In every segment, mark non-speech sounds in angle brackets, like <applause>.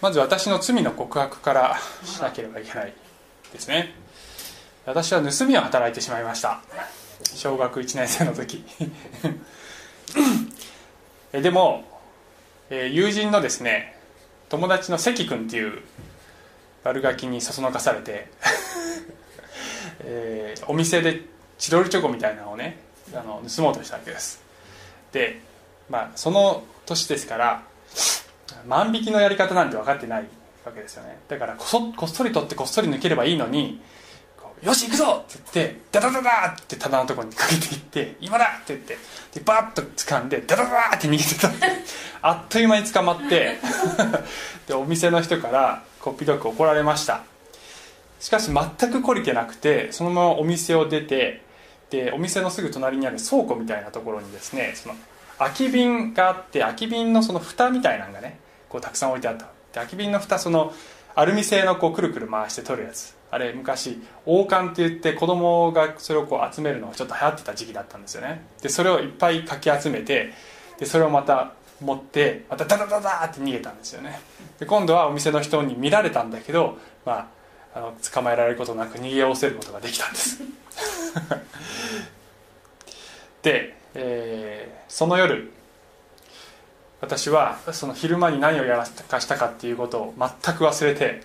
まず私の罪の告白からしなければいけないですね。私は盗みを働いてしまいました。小学1年生の時。<laughs> でも友人のですね友達の関君っていう悪ガキにそそのかされて <laughs> えー、お店でチロルチョコみたいなのをねあの盗もうとしたわけです。でまあその年ですから万引きのやり方なんて分かってないわけですよねだからこそこっそり取ってこっそり抜ければいいのに「よし行くぞ!」って言ってダダダダって棚のところにかけていって「今だ!」って言ってでバッと掴んでダダダって逃げてた <laughs> あっという間に捕まって <laughs> でお店の人からこっぴどく怒られましたしかし全く懲りてなくてそのままお店を出てでお店のすぐ隣にある倉庫みたいなところにですねその空き瓶があって空き瓶のその蓋みたいなのがねこうたくさん置いてあった。で空き瓶の蓋そのアルミ製のこうくるくる回して取るやつ。あれ昔王冠って言って子供がそれをこう集めるのがちょっと流行ってた時期だったんですよね。でそれをいっぱいかき集めてでそれをまた持ってまたダダダダって逃げたんですよね。で今度はお店の人に見られたんだけど、まあ、あの捕まえられることなく逃げおせることができたんです。<laughs> で、えー、その夜私はその昼間に何をやらかしたかっていうことを全く忘れて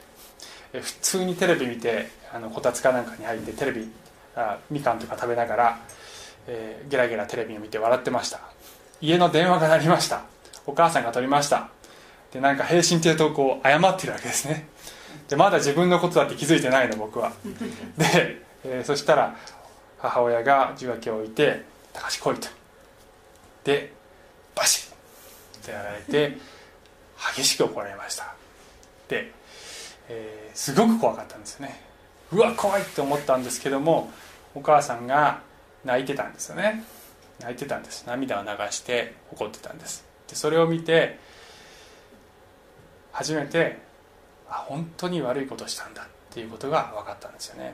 普通にテレビ見てあのこたつかなんかに入ってテレビあみかんとか食べながら、えー、ゲラゲラテレビを見て笑ってました。家の電話が鳴りました。お母さんが取りました。でなんか平身低頭こう謝ってるわけですね。でまだ自分のことだって気づいてないの僕は。で、えー、そしたら母親が受話器を置いて「高橋来い」と。でてやられて激しく怒られました。で、えー、すごく怖かったんですよね。うわ怖いって思ったんですけどもお母さんが泣いてたんですよね。泣いてたんです。涙を流して怒ってたんです。でそれを見て初めてあ本当に悪いことしたんだっていうことが分かったんですよね。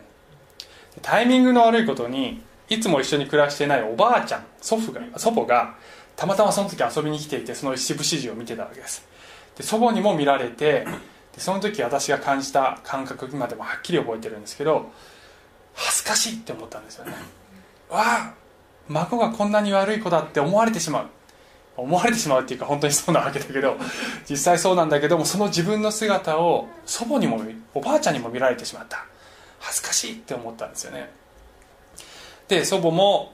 タイミングの悪いことにいつも一緒に暮らしてないおばあちゃん祖父が祖母がたまたまその時遊びに来ていてその一部始終を見てたわけです。で祖母にも見られてでその時私が感じた感覚今でもはっきり覚えてるんですけど恥ずかしいって思ったんですよね。わあ孫がこんなに悪い子だって思われてしまう。思われてしまうっていうか本当にそうなわけだけど実際そうなんだけどもその自分の姿を祖母にもおばあちゃんにも見られてしまった。恥ずかしいって思ったんですよね。で祖母も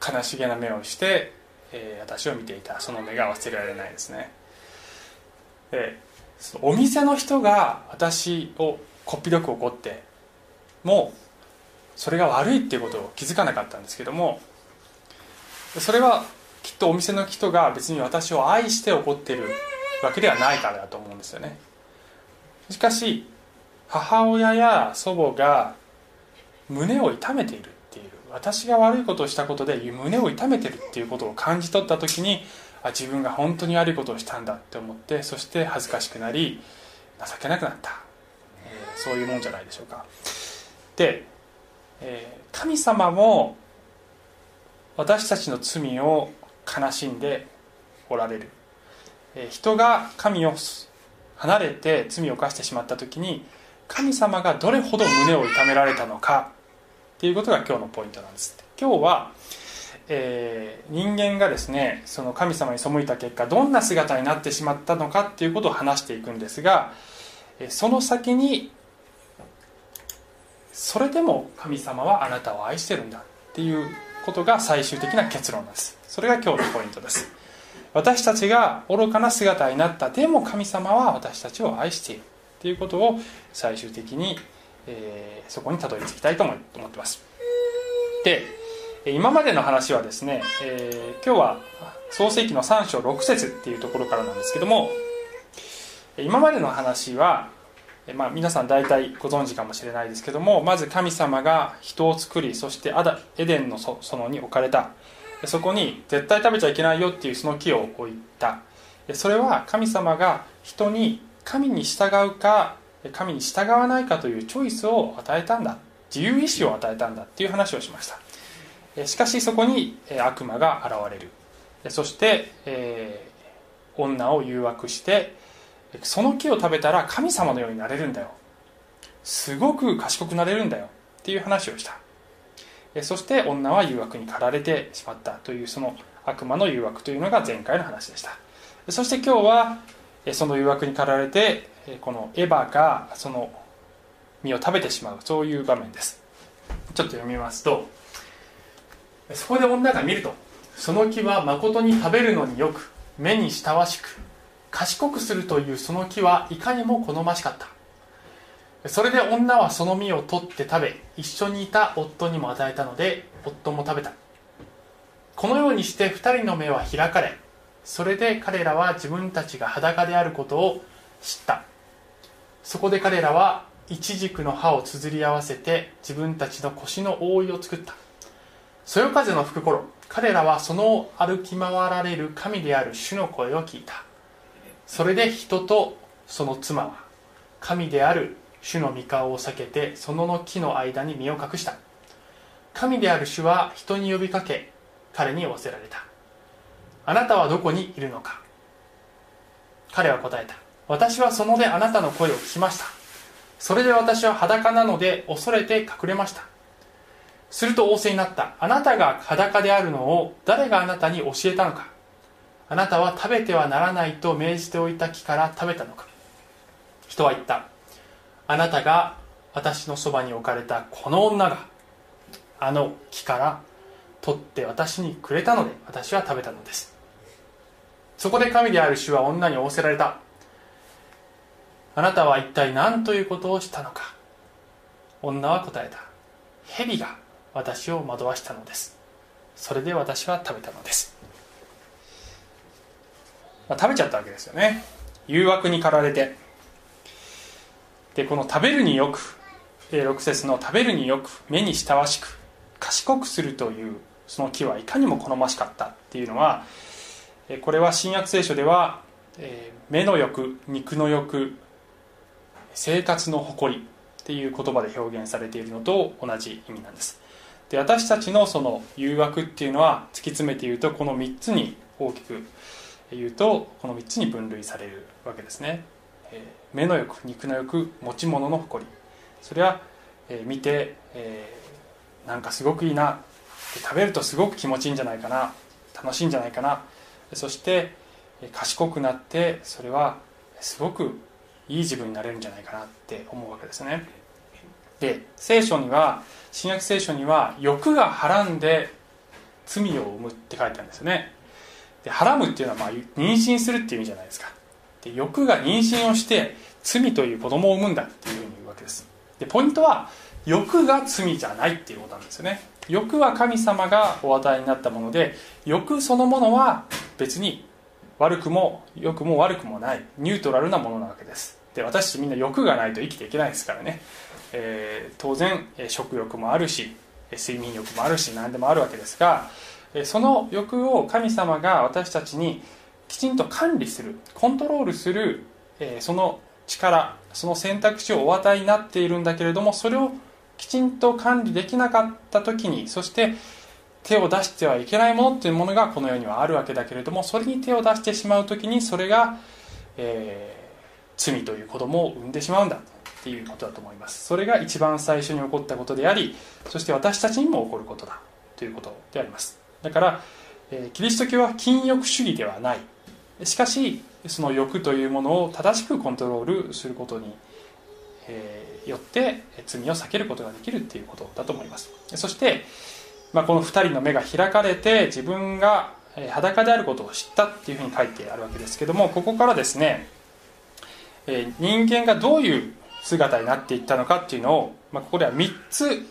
悲しげな目をしてえー、私を見ていた。その目が忘れられないですね。でお店の人が私をこっぴどく怒ってもうそれが悪いっていうことを気づかなかったんですけどもそれはきっとお店の人が別に私を愛して怒ってるわけではないからだと思うんですよね。しかし母親や祖母が胸を痛めている。私が悪いことをしたことで胸を痛めてるっていうことを感じ取った時にあ自分が本当に悪いことをしたんだって思ってそして恥ずかしくなり情けなくなった、えー、そういうもんじゃないでしょうか。で、えー、神様も私たちの罪を悲しんでおられる、えー、人が神を離れて罪を犯してしまった時に神様がどれほど胸を痛められたのかっていうことが今日のポイントなんです今日は、えー、人間がですねその神様に背いた結果どんな姿になってしまったのかっていうことを話していくんですがその先にそれでも神様はあなたを愛してるんだっていうことが最終的な結論です。それが今日のポイントです。私たちが愚かな姿になったでも神様は私たちを愛しているっていうことを最終的にえー、そこにたどり着きたいと思ってます。で今までの話はですね、えー、今日は創世紀の3章6節っていうところからなんですけども今までの話は、まあ、皆さん大体ご存知かもしれないですけどもまず神様が人を作りそしてアダエデンの園に置かれた。そこに絶対食べちゃいけないよっていうその木を置いた。それは神様が人に神に従うか神に従わないかというチョイスを与えたんだ。自由意志を与えたんだっていう話をしました。しかしそこに悪魔が現れる。そして、えー、女を誘惑してその木を食べたら神様のようになれるんだよ。すごく賢くなれるんだよ。っていう話をした。そして女は誘惑に駆られてしまったというその悪魔の誘惑というのが前回の話でした。そして今日はその誘惑に駆られてこのエヴァがその実を食べてしまう。そういう場面です。ちょっと読みますとそこで女が見るとその木は誠に食べるのによく目に親しく賢くするというその木はいかにも好ましかった。それで女はその実を取って食べ一緒にいた夫にも与えたので夫も食べた。このようにして2人の目は開かれそれで彼らは自分たちが裸であることを知った。そこで彼らはイチジクの葉をつづり合わせて自分たちの腰の覆いを作った。そよ風の吹く頃彼らはその歩き回られる神である主の声を聞いた。それで人とその妻は神である主の御顔を避けてそのの木の間に身を隠した。神である主は人に呼びかけ彼に仰せられた。あなたはどこにいるのか？彼は答えた。私はそのであなたの声を聞きました。それで私は裸なので恐れて隠れました。すると仰せになった。あなたが裸であるのを誰があなたに教えたのか？あなたは食べてはならないと命じておいた木から食べたのか？人は言った。あなたが私のそばに置かれたこの女があの木から取って私にくれたので私は食べたのです。そこで神である主は女に仰せられた。あなたは一体何ということをしたのか。女は答えた。蛇が私を惑わしたのです。それで私は食べたのです、まあ、食べちゃったわけですよね。誘惑に駆られて。でこの食べるによく6節の食べるによく目に親しく賢くするというその木はいかにも好ましかったっていうのはこれは新約聖書では目の欲肉の欲生活の誇りっていう言葉で表現されているのと同じ意味なんです。で私たちのその誘惑っていうのは突き詰めて言うとこの3つに大きく言うとこの3つに分類されるわけですね、目の欲肉の欲持ち物の誇り。それは、見て、え、なんかすごくいいな。食べるとすごく気持ちいいんじゃないかな。楽しいんじゃないかな。そして賢くなってそれはすごくいい自分になれるんじゃないかなって思うわけですね。で聖書には新約聖書には欲がはらんで罪を生むって書いてあるんですよね。ではらむっていうのはまあ妊娠するっていう意味じゃないですか。で欲が妊娠をして罪という子供を産むんだっていうふうに言うわけです。でポイントは欲が罪じゃないっていうことなんですよね。欲は神様がお与えになったもので欲そのものは別に悪くも良くも悪くもないニュートラルなものなわけです。で私たちみんな欲がないと生きていけないですからね。えー、当然食欲もあるし睡眠欲もあるし何でもあるわけですがその欲を神様が私たちにきちんと管理するコントロールするその力その選択肢をお与えになっているんだけれどもそれをきちんと管理できなかった時にそして手を出してはいけないものっていうものがこの世にはあるわけだけれどもそれに手を出してしまう時にそれが、えー、罪という子供を産んでしまうんだっていうことだと思います。それが一番最初に起こったことでありそして私たちにも起こることだということであります。だから、えー、キリスト教は禁欲主義ではない。しかしその欲というものを正しくコントロールすることに、よって罪を避けることができるっていうことだと思います。そして、まあ、この2人の目が開かれて自分が裸であることを知ったっていうふうに書いてあるわけですけどもここからですね人間がどういう姿になっていったのかっていうのを、まあ、ここでは3つ、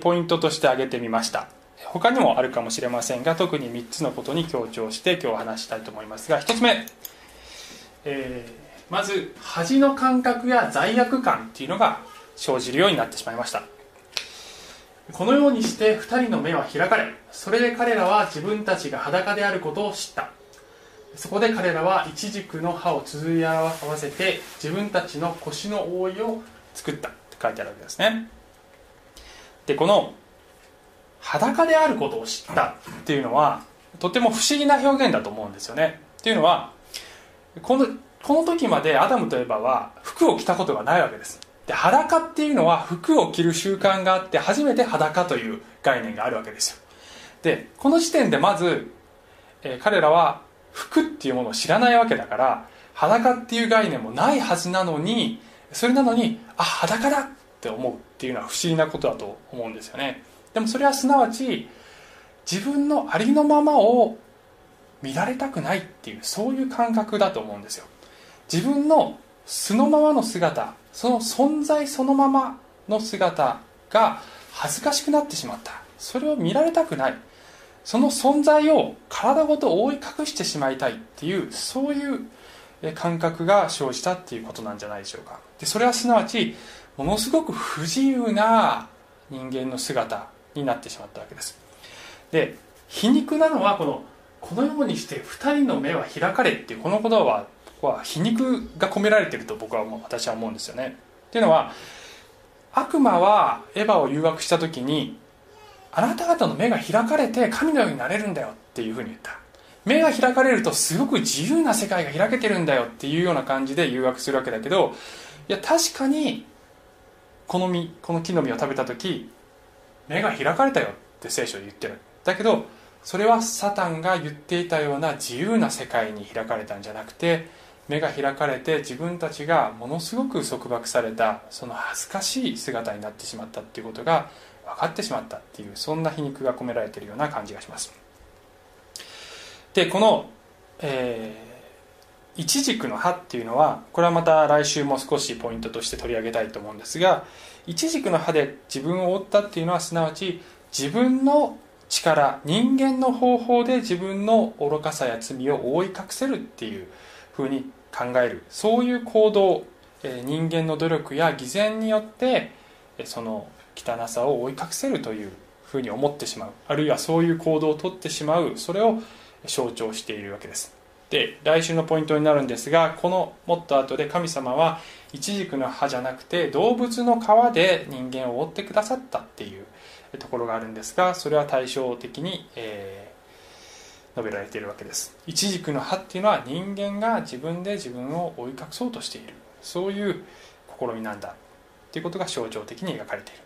ポイントとして挙げてみました。他にもあるかもしれませんが特に3つのことに強調して今日話したいと思いますが1つ目、えー、まず恥の感覚や罪悪感っていうのが生じるようになってしまいました。このようにして2人の目は開かれそれで彼らは自分たちが裸であることを知った。そこで彼らはイチジクの葉を綴り合わせて自分たちの腰の覆いを作った。って書いてあるわけですね。でこの裸であることを知った。っていうのはとても不思議な表現だと思うんですよね。っていうのはこのこの時までアダムとエバは服を着たことがないわけです。で裸っていうのは服を着る習慣があって初めて裸という概念があるわけですよ。でこの時点でまず、えー、彼らは服っていうものを知らないわけだから裸っていう概念もないはずなのにそれなのにあ裸だって思うっていうのは不思議なことだと思うんですよね。でもそれはすなわち自分のありのままを見られたくないっていうそういう感覚だと思うんですよ。自分の素のままの姿その存在そのままの姿が恥ずかしくなってしまった。それを見られたくない。その存在を体ごと覆い隠してしまいたいっていうそういう感覚が生じたっていうことなんじゃないでしょうか。でそれはすなわちものすごく不自由な人間の姿になってしまったわけです。で皮肉なのはこのこのようにして2人の目は開かれっていうこの言葉はは皮肉が込められてると僕はもう私は思うんですよね。っていうのは悪魔はエヴァを誘惑した時にあなた方の目が開かれて神のようになれるんだよっていうふうに言った。目が開かれるとすごく自由な世界が開けてるんだよっていうような感じで誘惑するわけだけどいや確かにこの実この木の実を食べた時目が開かれたよって聖書で言ってる。だけどそれはサタンが言っていたような自由な世界に開かれたんじゃなくて目が開かれて自分たちがものすごく束縛されたその恥ずかしい姿になってしまったっていうことが分かってしまったっていうそんな皮肉が込められているような感じがします。でこの、えー、イチジクの葉っていうのはこれはまた来週も少しポイントとして取り上げたいと思うんですがイチジクの葉で自分を覆ったっていうのはすなわち自分の力人間の方法で自分の愚かさや罪を覆い隠せるっていうふうに考える。そういう行動人間の努力や偽善によってその汚さを追い隠せるというふうに思ってしまう。あるいはそういう行動をとってしまう。それを象徴しているわけです。で来週のポイントになるんですがこのもっと後で神様はイチジクの葉じゃなくて動物の皮で人間を覆ってくださったっていうところがあるんですがそれは対照的に、えー、述べられているわけです。イチジクの葉っていうのは人間が自分で自分を追い隠そうとしている。そういう試みなんだっていうことが象徴的に描かれている。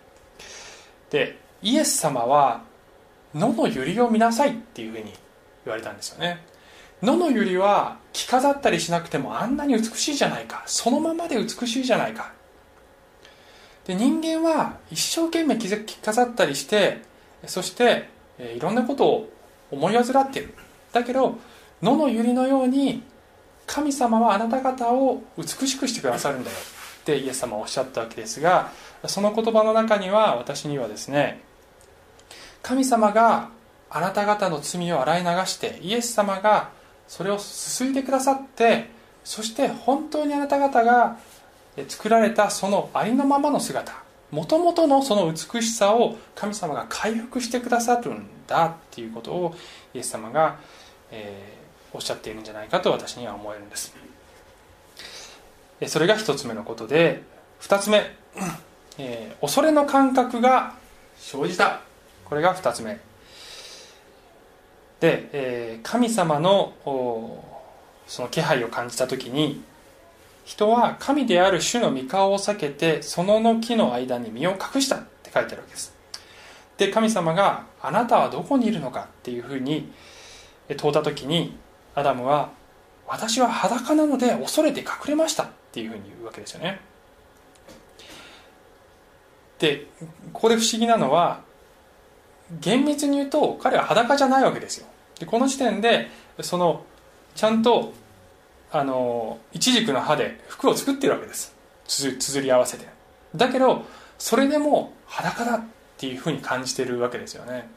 でイエス様は野の百合を見なさいっていうふうに言われたんですよね。野の百合は着飾ったりしなくてもあんなに美しいじゃないか。そのままで美しいじゃないか。で人間は一生懸命着飾ったりしてそしていろんなことを思い患っている。だけど野の百合のように神様はあなた方を美しくしてくださるんだよ。ってイエス様はおっしゃったわけですがその言葉の中には私にはですね神様があなた方の罪を洗い流してイエス様がそれをすすいでくださってそして本当にあなた方が作られたそのありのままの姿もともとのその美しさを神様が回復してくださるんだっていうことをイエス様が、えー、おっしゃっているんじゃないかと私には思えるんです。それが一つ目のことで二つ目、えー、恐れの感覚が生じた。これが二つ目。で、えー、神様のその気配を感じた時に人は神である主の御顔を避けてそのの木の間に身を隠したって書いてあるわけです。で神様が「あなたはどこにいるのか?」っていうふうに問うた時にアダムは「私は裸なので恐れて隠れました」っていうふうに言うわけですよね。でここで不思議なのは厳密に言うと彼は裸じゃないわけですよ。でこの時点でそのちゃんとあのイチジクの葉で服を作ってるわけです。つづり合わせて。だけどそれでも裸だっていうふうに感じてるわけですよね。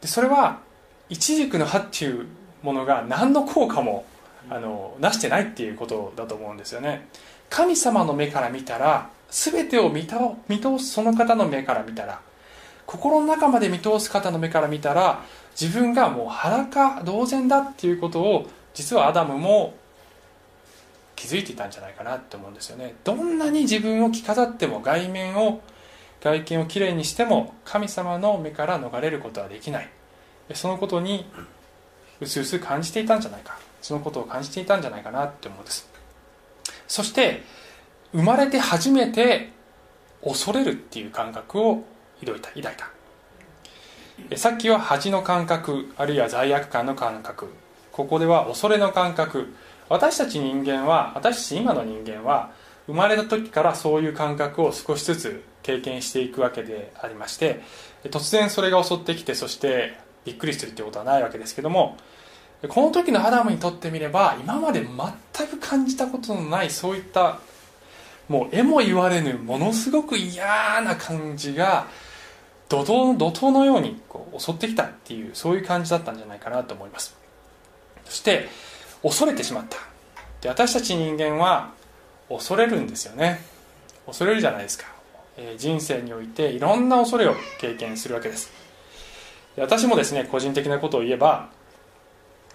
でそれはイチジクの葉っていうものが何の効果もあのなしてないっていうことだと思うんですよね。神様の目から見たら全てを見見通すその方の目から見たら心の中まで見通す方の目から見たら自分がもう裸同然だっていうことを実はアダムも気づいていたんじゃないかなって思うんですよね。どんなに自分を着飾っても外面を外見をきれいにしても神様の目から逃れることはできない。そのことにうすうす感じていたんじゃないか。そのことを感じていたんじゃないかなって思うんです。そして生まれて初めて恐れるっていう感覚を抱いた抱いた。さっきは恥の感覚あるいは罪悪感の感覚。ここでは恐れの感覚。私たち人間は私たち今の人間は生まれた時からそういう感覚を少しずつ経験していくわけでありまして突然それが襲ってきてそしてびっくりするってことはないわけですけどもこの時のアダムにとってみれば今まで全く感じたことのないそういったもう絵も言われぬものすごく嫌な感じが怒涛怒涛のようにこう襲ってきたっていうそういう感じだったんじゃないかなと思います。そして恐れてしまった。で私たち人間は恐れるんですよね。恐れるじゃないですか、えー、人生においていろんな恐れを経験するわけです。私もですね個人的なことを言えば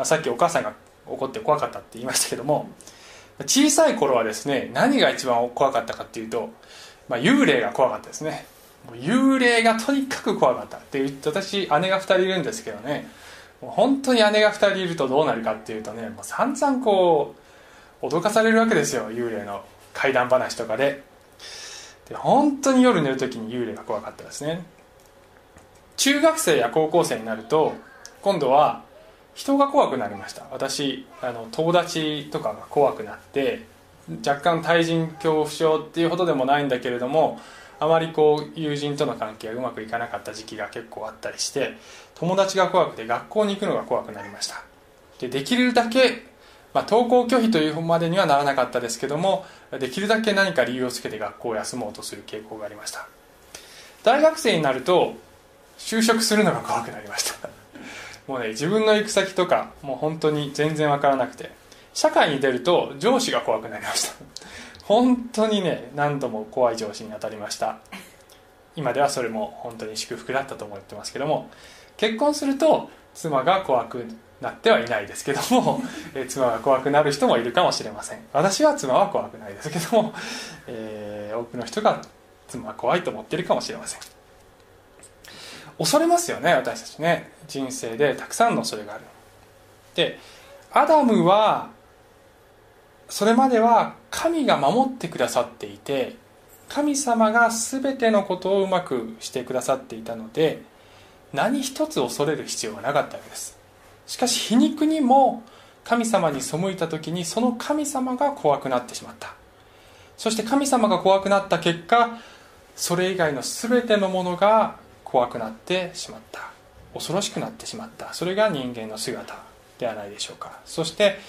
さっきお母さんが怒って怖かったって言いましたけども小さい頃はですね何が一番怖かったかっていうと、まあ、幽霊が怖かったですね。幽霊がとにかく怖かったって言って私姉が2人いるんですけどね本当に姉が2人いるとどうなるかっていうとねもう散々こう脅かされるわけですよ幽霊の怪談話とかで。で本当に夜寝る時に幽霊が怖かったですね。中学生や高校生になると今度は人が怖くなりました。私あの友達とかが怖くなって若干対人恐怖症っていうほどでもないんだけれどもあまりこう友人との関係がうまくいかなかった時期が結構あったりして友達が怖くて学校に行くのが怖くなりました。でできるだけ、まあ、登校拒否というまでにはならなかったですけどもできるだけ何か理由をつけて学校を休もうとする傾向がありました。大学生になると就職するのが怖くなりました。<laughs> もうね自分の行く先とかもう本当に全然わからなくて社会に出ると上司が怖くなりました。本当にね何度も怖い上司に当たりました。今ではそれも本当に祝福だったと思ってますけども結婚すると妻が怖くなってはいないですけども、<laughs> え妻が怖くなる人もいるかもしれません。私は妻は怖くないですけども、<laughs> えー、多くの人が妻は怖いと思っているかもしれません。恐れますよね私たちね。人生でたくさんの恐れがあるでアダムはそれまでは神が守ってくださっていて神様が全てのことをうまくしてくださっていたので何一つ恐れる必要がなかったわけです。しかし皮肉にも神様に背いた時にその神様が怖くなってしまった。そして神様が怖くなった結果それ以外の全てのものが怖くなってしまった。恐ろしくなってしまった。それが人間の姿ではないでしょうか。そして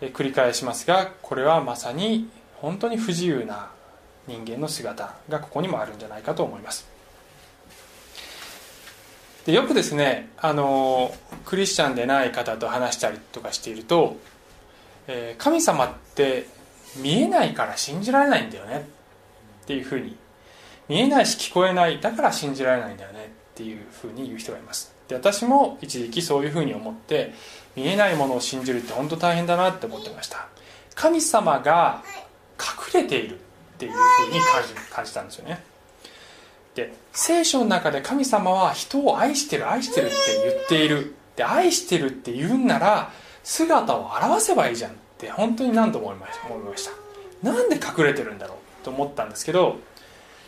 繰り返しますがこれはまさに本当に不自由な人間の姿がここにもあるんじゃないかと思います。でよくですねあのクリスチャンでない方と話したりとかしていると、えー、神様って見えないから信じられないんだよねっていうふうに見えないし聞こえないだから信じられないんだよねっていうふうに言う人がいます。で私も一時期そういうふうに思って見えないものを信じるって本当大変だなって思ってました。神様が隠れているっていうふうに感じ感じたんですよね。で聖書の中で神様は人を愛してる愛してるって言っている。で愛してるって言うんなら姿を表せばいいじゃんって本当に何度も思いました。なんで隠れてるんだろう？と思ったんですけど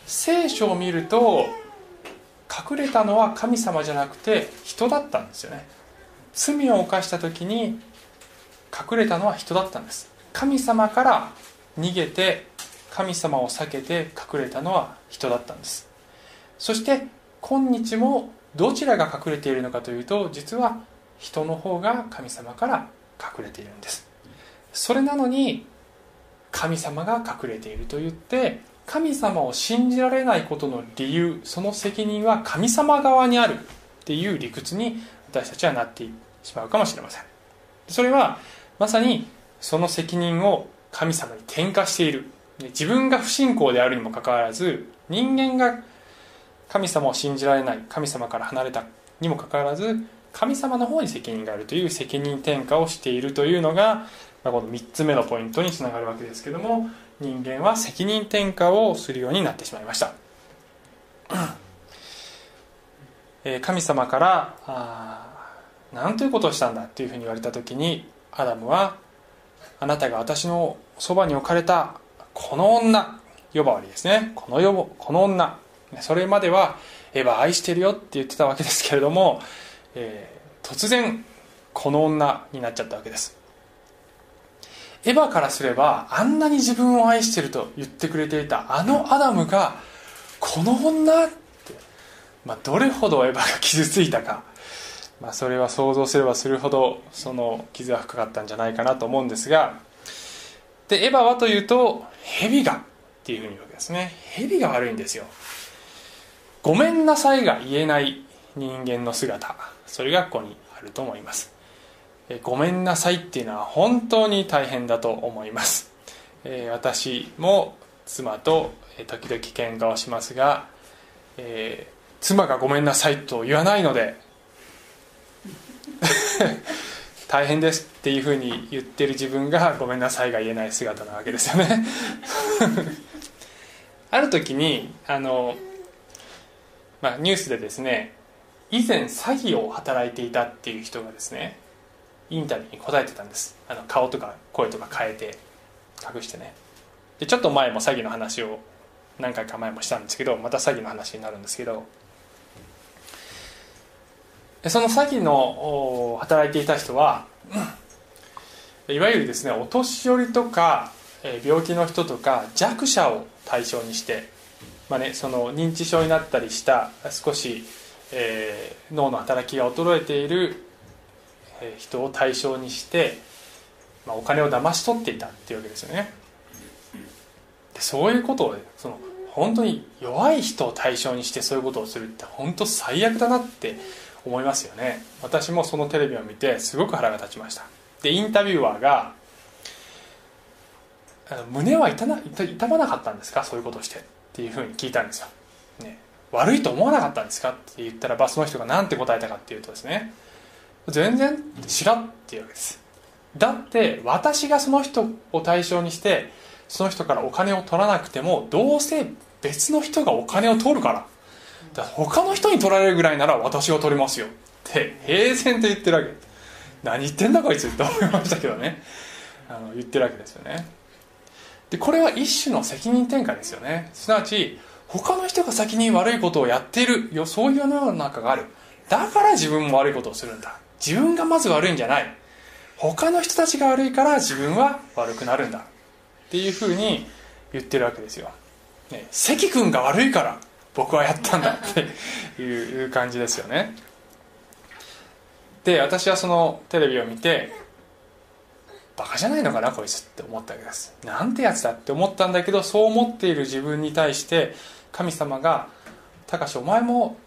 聖書を見ると隠れたのは神様じゃなくて人だったんですよね。罪を犯した時に隠れたのは人だったんです。神様から逃げて神様を避けて隠れたのは人だったんです。そして今日もどちらが隠れているのかというと実は人の方が神様から隠れているんです。それなのに神様が隠れていると言って神様を信じられないことの理由その責任は神様側にあるっていう理屈に私たちはなってしまうかもしれません。それはまさにその責任を神様に転嫁している。自分が不信仰であるにもかかわらず人間が神様を信じられない神様から離れたにもかかわらず神様の方に責任があるという責任転嫁をしているというのが、まあこの3つ目のポイントにつながるわけですけども人間は責任転嫁をするようになってしまいました。<clears throat> 神様から何ということをしたんだというふうに言われた時にアダムはあなたが私のそばに置かれたこの女呼ばわりですね。この呼この女。それまではエヴァ愛してるよって言ってたわけですけれども、えー、突然この女になっちゃったわけです。エヴァからすればあんなに自分を愛してると言ってくれていたあのアダムがこの女って、まあ、どれほどエヴァが傷ついたか、まあ、それは想像すればするほどその傷は深かったんじゃないかなと思うんですがでエヴァはというと蛇がっていうふうに言うわけですね。蛇が悪いんですよ。ごめんなさいが言えない人間の姿それがここにあると思います。ごめんなさいっていうのは本当に大変だと思います。私も妻と時々喧嘩をしますが、えー、妻がごめんなさいと言わないので <laughs> 大変ですっていうふうに言ってる自分がごめんなさいが言えない姿なわけですよね。<laughs> ある時にあのまあ、ニュースでですね以前詐欺を働いていたっていう人がですねインタビューに答えてたんです。あの顔とか声とか変えて隠してね。でちょっと前も詐欺の話を何回か前もしたんですけどまた詐欺の話になるんですけど。その詐欺の働いていた人はいわゆるですねお年寄りとか病気の人とか弱者を対象にしてまあね、その認知症になったりした少し、えー、脳の働きが衰えている人を対象にして、まあ、お金を騙し取っていたっていうわけですよね。でそういうことをその本当に弱い人を対象にしてそういうことをするって本当最悪だなって思いますよね。私もそのテレビを見てすごく腹が立ちました。でインタビュアーが胸は痛な痛まなかったんですか？そういうことをして。っていうふうに聞いたんですよ、ね、悪いと思わなかったんですかって言ったらばその人が何て答えたかっていうとですね。全然知らんっていうわけです。だって私がその人を対象にしてその人からお金を取らなくてもどうせ別の人がお金を取るから。だから他の人に取られるぐらいなら私が取りますよ。って平然と言ってるわけ。何言ってんだこいつって思いましたけどね。あの言ってるわけですよね。でこれは一種の責任転嫁ですよね。すなわち他の人が先に悪いことをやっているよそういう世の中がある。だから自分も悪いことをするんだ。自分がまず悪いんじゃない。他の人たちが悪いから自分は悪くなるんだ。っていうふうに言ってるわけですよ、ね、関君が悪いから僕はやったんだ。っていう感じですよね。で私はそのテレビを見てバカじゃないのかなこいつって思ったわけです。なんてやつだって思ったんだけどそう思っている自分に対して神様が「たかしお前も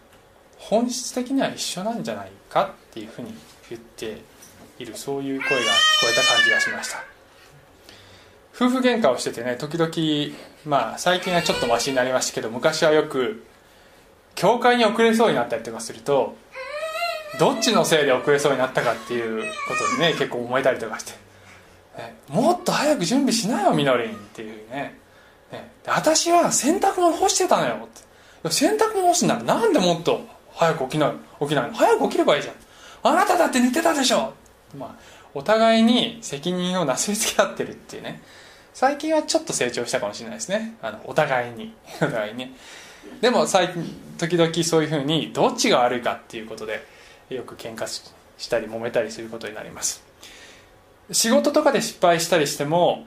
本質的には一緒なんじゃないか」っていうふうに言っているそういう声が聞こえた感じがしました。夫婦喧嘩をしててね時々まあ最近はちょっとマシになりましたけど昔はよく教会に遅れそうになったりとかするとどっちのせいで遅れそうになったかっていうことでね結構思えたりとかして。ね、もっと早く準備しなよみのりんっていうね。ね私は洗濯物干してたのよって。洗濯物干すならなんでもっと早く起きない起きないの？早く起きればいいじゃん。あなただって寝てたでしょまあお互いに責任をなすりつけ合ってるっていうね。最近はちょっと成長したかもしれないですね。あのお互いに。<laughs> お互いにでも最近時々そういうふうにどっちが悪いかっていうことでよく喧嘩したり揉めたりすることになります。仕事とかで失敗したりしても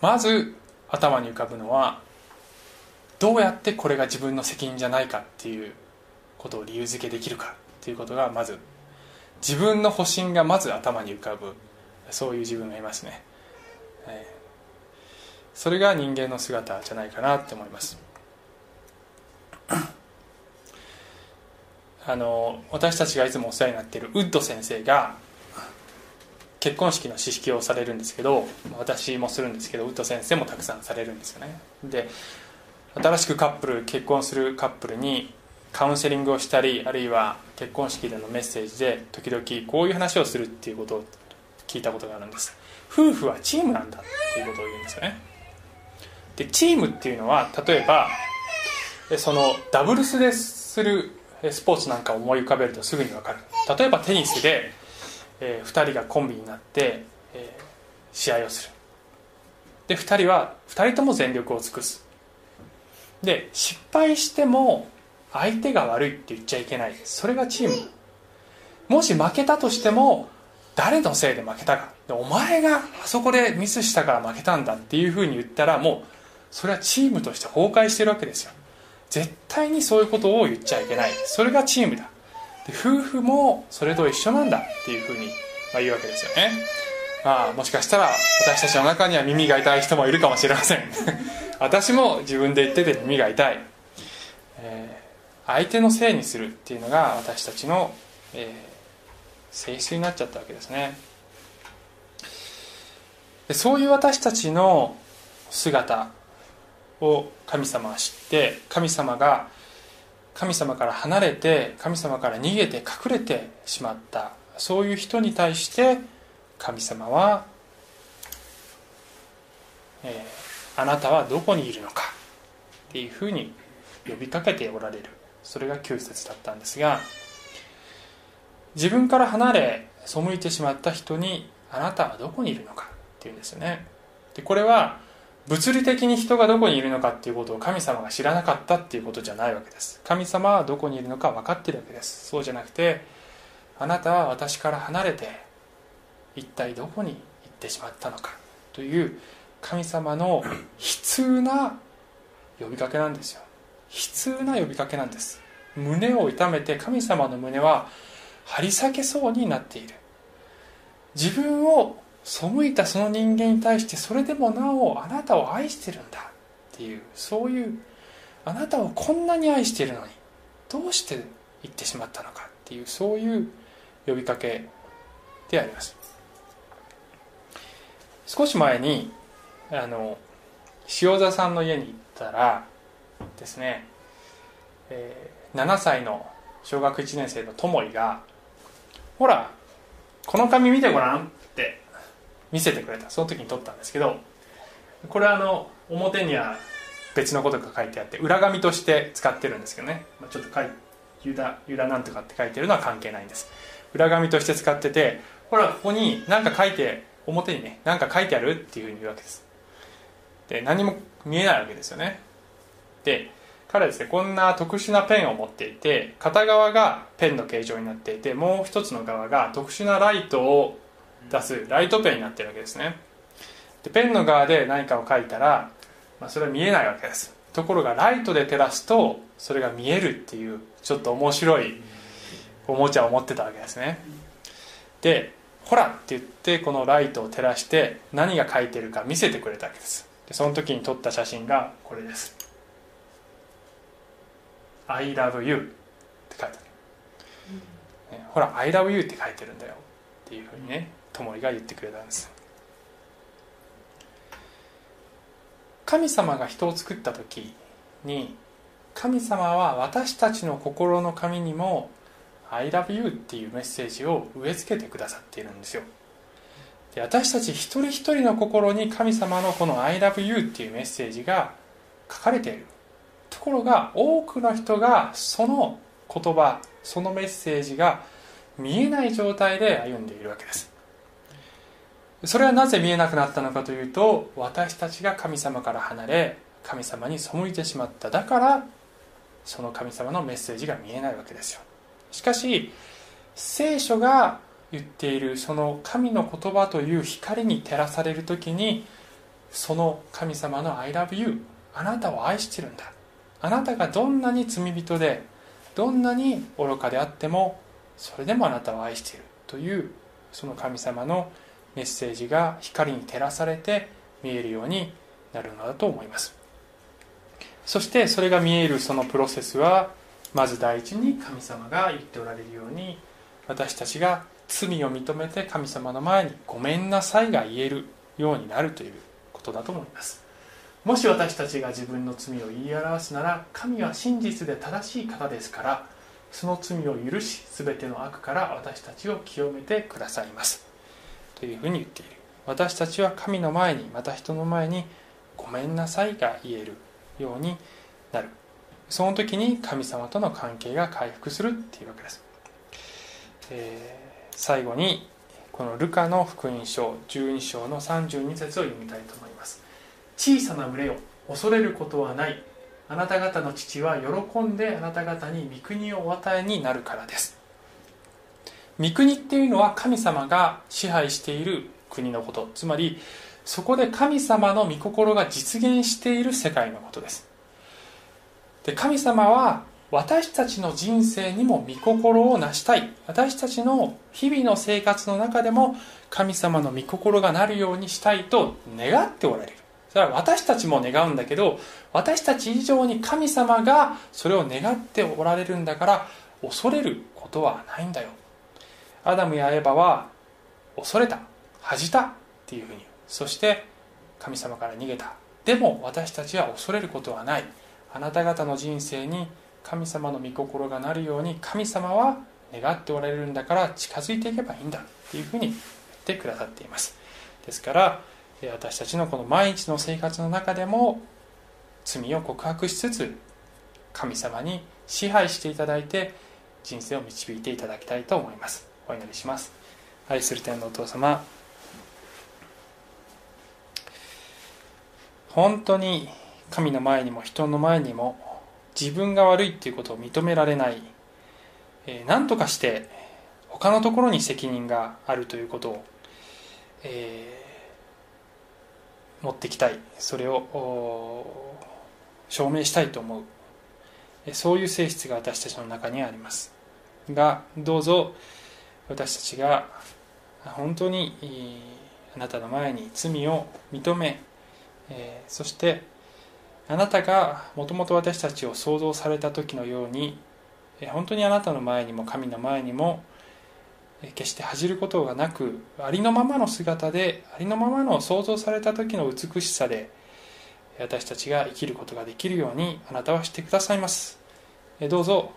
まず頭に浮かぶのはどうやってこれが自分の責任じゃないかっていうことを理由付けできるかっていうことがまず自分の保身がまず頭に浮かぶそういう自分がいますね、えそれが人間の姿じゃないかなって思います。あの私たちがいつもお世話になっているウッド先生が結婚式の知識をされるんですけど私もするんですけどウッド先生もたくさんされるんですよね。で新しくカップル結婚するカップルにカウンセリングをしたりあるいは結婚式でのメッセージで時々こういう話をするっていうことを聞いたことがあるんです。夫婦はチームなんだっていうことを言うんですよね。でチームっていうのは例えばそのダブルスでするスポーツなんかを思い浮かべるとすぐに分かる。例えばテニスでえー、2人がコンビになって、えー、試合をする。で2人は2人とも全力を尽くす。で失敗しても相手が悪いって言っちゃいけない。それがチーム。もし負けたとしても誰のせいで負けたか。お前があそこでミスしたから負けたんだっていうふうに言ったらもうそれはチームとして崩壊してるわけですよ。絶対にそういうことを言っちゃいけない。それがチームだ。で夫婦もそれと一緒なんだっていうふうにまあ言うわけですよね。まあもしかしたら私たちの中には耳が痛い人もいるかもしれません。<laughs> 私も自分で言ってて耳が痛い、えー、相手のせいにするっていうのが私たちの、えー、性質になっちゃったわけですね。でそういう私たちの姿を神様は知って神様が神様から離れて神様から逃げて隠れてしまった。そういう人に対して神様は、えー、あなたはどこにいるのか。っていうふうに呼びかけておられる。それが9節だったんですが自分から離れ背いてしまった人にあなたはどこにいるのかっていうんですよね。でこれは物理的に人がどこにいるのかっていうことを神様が知らなかったっていうことじゃないわけです。神様はどこにいるのか分かってるわけです。そうじゃなくてあなたは私から離れて一体どこに行ってしまったのかという神様の悲痛な呼びかけなんですよ。悲痛な呼びかけなんです。胸を痛めて神様の胸は張り裂けそうになっている。自分を背いたその人間に対してそれでもなおあなたを愛してるんだっていうそういうあなたをこんなに愛しているのにどうして言ってしまったのかっていうそういう呼びかけであります。少し前にあの塩座さんの家に行ったらですね、えー、7歳の小学1年生のともいが「ほらこの紙見てごらん」って見せてくれた。その時に撮ったんですけどこれはあの表には別のことが書いてあって裏紙として使ってるんですけどね、まあ、ちょっと書いユダユダなんとかって書いてるのは関係ないんです。裏紙として使っててほらここに何か書いて表にね何か書いてあるっていうふうに言うわけです。で何も見えないわけですよね。で彼はですねこんな特殊なペンを持っていて片側がペンの形状になっていてもう一つの側が特殊なライトを出すライトペンになってるわけですね。でペンの側で何かを書いたら、まあ、それは見えないわけです。ところがライトで照らすとそれが見えるっていうちょっと面白いおもちゃを持ってたわけですね。でほらって言ってこのライトを照らして何が書いてるか見せてくれたわけです。でその時に撮った写真がこれです「I love you」って書いてある、ね、ほら「I love you」って書いてるんだよ。っていうふうにね。ともりが言ってくれたんです。神様が人を作った時に神様は私たちの心の紙にも「I love you」っていうメッセージを植え付けてくださっているんですよ。で私たち一人一人の心に神様のこの「I love you」っていうメッセージが書かれている。ところが多くの人がその言葉そのメッセージが見えない状態で歩んでいるわけです。それはなぜ見えなくなったのかというと私たちが神様から離れ神様に背いてしまっただからその神様のメッセージが見えないわけですよ。しかし聖書が言っているその神の言葉という光に照らされる時にその神様の「I love you」あなたを愛してるんだ。あなたがどんなに罪人でどんなに愚かであってもそれでもあなたを愛しているというその神様のメッセージが光に照らされて見えるようになるのだと思います。そしてそれが見えるそのプロセスはまず第一に神様が言っておられるように私たちが罪を認めて神様の前に「ごめんなさい」が言えるようになるということだと思います。もし私たちが自分の罪を言い表すなら神は真実で正しい方ですからその罪を許し全ての悪から私たちを清めてくださいます。というふうに言っている。私たちは神の前にまた人の前にごめんなさいが言えるようになる。その時に神様との関係が回復するっていうわけです、えー、最後にこのルカの福音書12章の32節を読みたいと思います。小さな群れを恐れることはない。あなた方の父は喜んであなた方に御国をお与えになるからです。御国っていうのは神様が支配している国のこと。つまりそこで神様の御心が実現している世界のことです。で神様は私たちの人生にも御心を成したい。私たちの日々の生活の中でも神様の御心がなるようにしたいと願っておられる。それは私たちも願うんだけど私たち以上に神様がそれを願っておられるんだから恐れることはないんだよ。アダムやエバは恐れた恥じたっていうふうに。そして神様から逃げた。でも私たちは恐れることはない。あなた方の人生に神様の御心がなるように神様は願っておられるんだから近づいていけばいいんだっていうふうに言ってくださっています。ですから私たちのこの毎日の生活の中でも罪を告白しつつ神様に支配していただいて人生を導いていただきたいと思います。お祈りします。愛する天のお父様本当に神の前にも人の前にも自分が悪いっていうことを認められない、えー、何とかして他のところに責任があるということを、えー、持ってきたい。それを証明したいと思う。そういう性質が私たちの中にあります。がどうぞ私たちが本当にあなたの前に罪を認め、そしてあなたがもともと私たちを創造された時のように、本当にあなたの前にも神の前にも、決して恥じることがなくありのままの姿でありのままの創造された時の美しさで私たちが生きることができるようにあなたはしてくださいます、どうぞ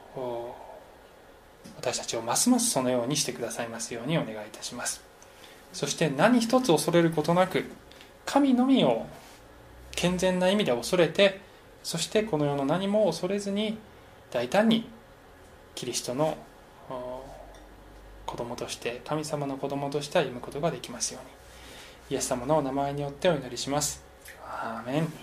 私たちをますますそのようにしてくださいますようにお願いいたします。そして何一つ恐れることなく神のみを健全な意味で恐れてそしてこの世の何も恐れずに大胆にキリストの子供として神様の子供として歩むことができますように。イエス様のお名前によってお祈りします。アーメン。